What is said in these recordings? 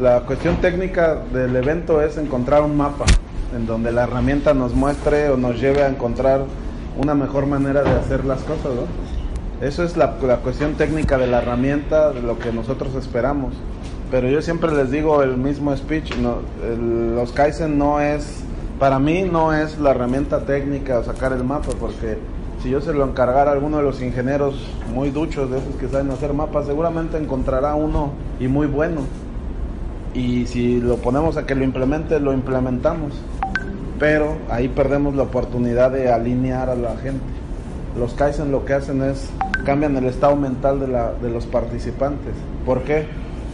La cuestión técnica del evento es encontrar un mapa en donde la herramienta nos muestre o nos lleve a encontrar una mejor manera de hacer las cosas, ¿no? Eso es la, cuestión técnica de la herramienta, de lo que nosotros esperamos. Pero yo siempre les digo el mismo speech, los Kaizen no es, para mí no es la herramienta técnica sacar el mapa, porque si yo se lo encargara a alguno de los ingenieros muy duchos de esos que saben hacer mapas, seguramente encontrará uno y muy bueno. Y si lo ponemos a que lo implemente, lo implementamos. Pero ahí perdemos la oportunidad de alinear a la gente. Los Kaizen lo que hacen es cambian el estado mental de, la, de los participantes. ¿Por qué?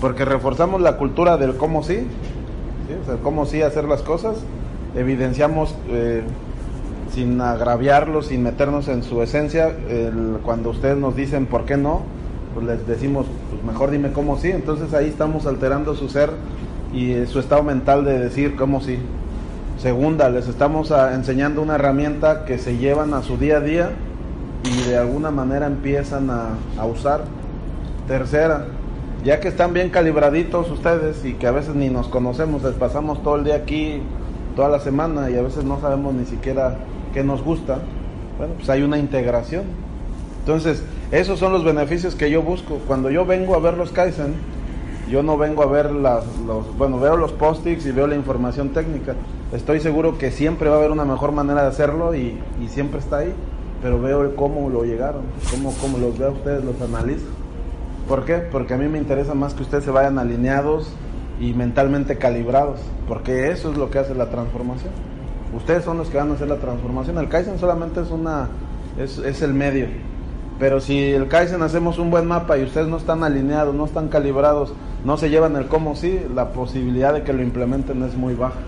Porque reforzamos la cultura del cómo sí, ¿sí? Cómo sí hacer las cosas. Evidenciamos eh, sin agraviarlos, sin meternos en su esencia. cuando ustedes nos dicen por qué no, pues les decimos, pues mejor dime cómo sí. Entonces ahí estamos alterando su ser y eh, su estado mental de decir cómo sí. Segunda, les estamos ah, enseñando una herramienta que se llevan a su día a día y de alguna manera empiezan a, a usar. Tercera, ya que están bien calibraditos ustedes y que a veces ni nos conocemos, les pasamos todo el día aquí, toda la semana y a veces no sabemos ni siquiera qué nos gusta, bueno, pues hay una integración. Entonces, esos son los beneficios que yo busco. Cuando yo vengo a ver los Kaizen, yo no vengo a ver las, los, bueno, veo los post-its y veo la información técnica. Estoy seguro que siempre va a haber una mejor manera de hacerlo y, siempre está ahí, pero veo cómo lo llegaron, cómo, cómo los veo a ustedes, los analizo. ¿Por qué? Porque a mí me interesa más que ustedes se vayan alineados y mentalmente calibrados, porque eso es lo que hace la transformación. Ustedes son los que van a hacer la transformación. El Kaizen solamente es una es, es el medio. Pero si el Kaizen hacemos un buen mapa y ustedes no están alineados, no están calibrados, no se llevan el cómo sí, la posibilidad de que lo implementen es muy baja.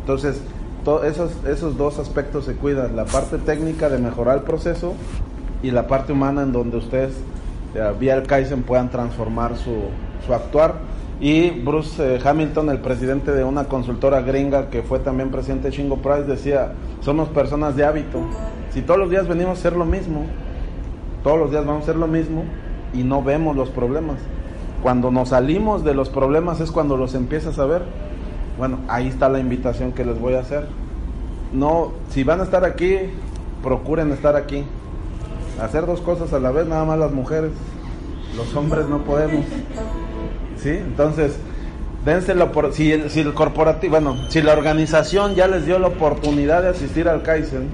Entonces, to- esos, esos dos aspectos se cuidan, la parte técnica de mejorar el proceso y la parte humana en donde ustedes eh, vía el Kaizen puedan transformar su, su actuar. Y Bruce eh, Hamilton, el presidente de una consultora gringa que fue también presidente de Shingo Price, decía, somos personas de hábito. Si todos los días venimos a hacer lo mismo, todos los días vamos a hacer lo mismo y no vemos los problemas. Cuando nos salimos de los problemas es cuando los empiezas a ver. Bueno, ahí está la invitación que les voy a hacer. No, si van a estar aquí, procuren estar aquí. Hacer dos cosas a la vez, nada más las mujeres. Los hombres no podemos. ¿Sí? Entonces, dénselo por si el, si el corporativo, bueno, si la organización ya les dio la oportunidad de asistir al Kaizen,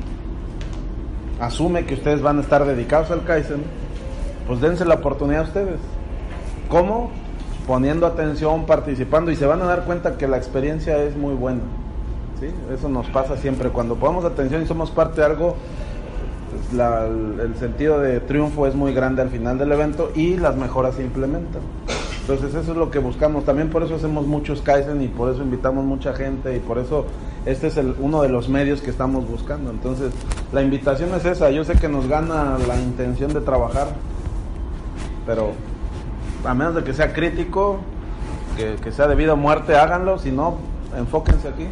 asume que ustedes van a estar dedicados al Kaizen, pues dense la oportunidad a ustedes. ¿Cómo? Poniendo atención, participando y se van a dar cuenta que la experiencia es muy buena. ¿sí? Eso nos pasa siempre. Cuando ponemos atención y somos parte de algo, pues, el sentido de triunfo es muy grande al final del evento y las mejoras se implementan. Entonces eso es lo que buscamos. También por eso hacemos muchos Kaizen y por eso invitamos mucha gente y por eso este es el, uno de los medios que estamos buscando. Entonces la invitación es esa. Yo sé que nos gana la intención de trabajar, pero a menos de que sea crítico, que, que sea debido a muerte, háganlo. Si no, enfóquense aquí.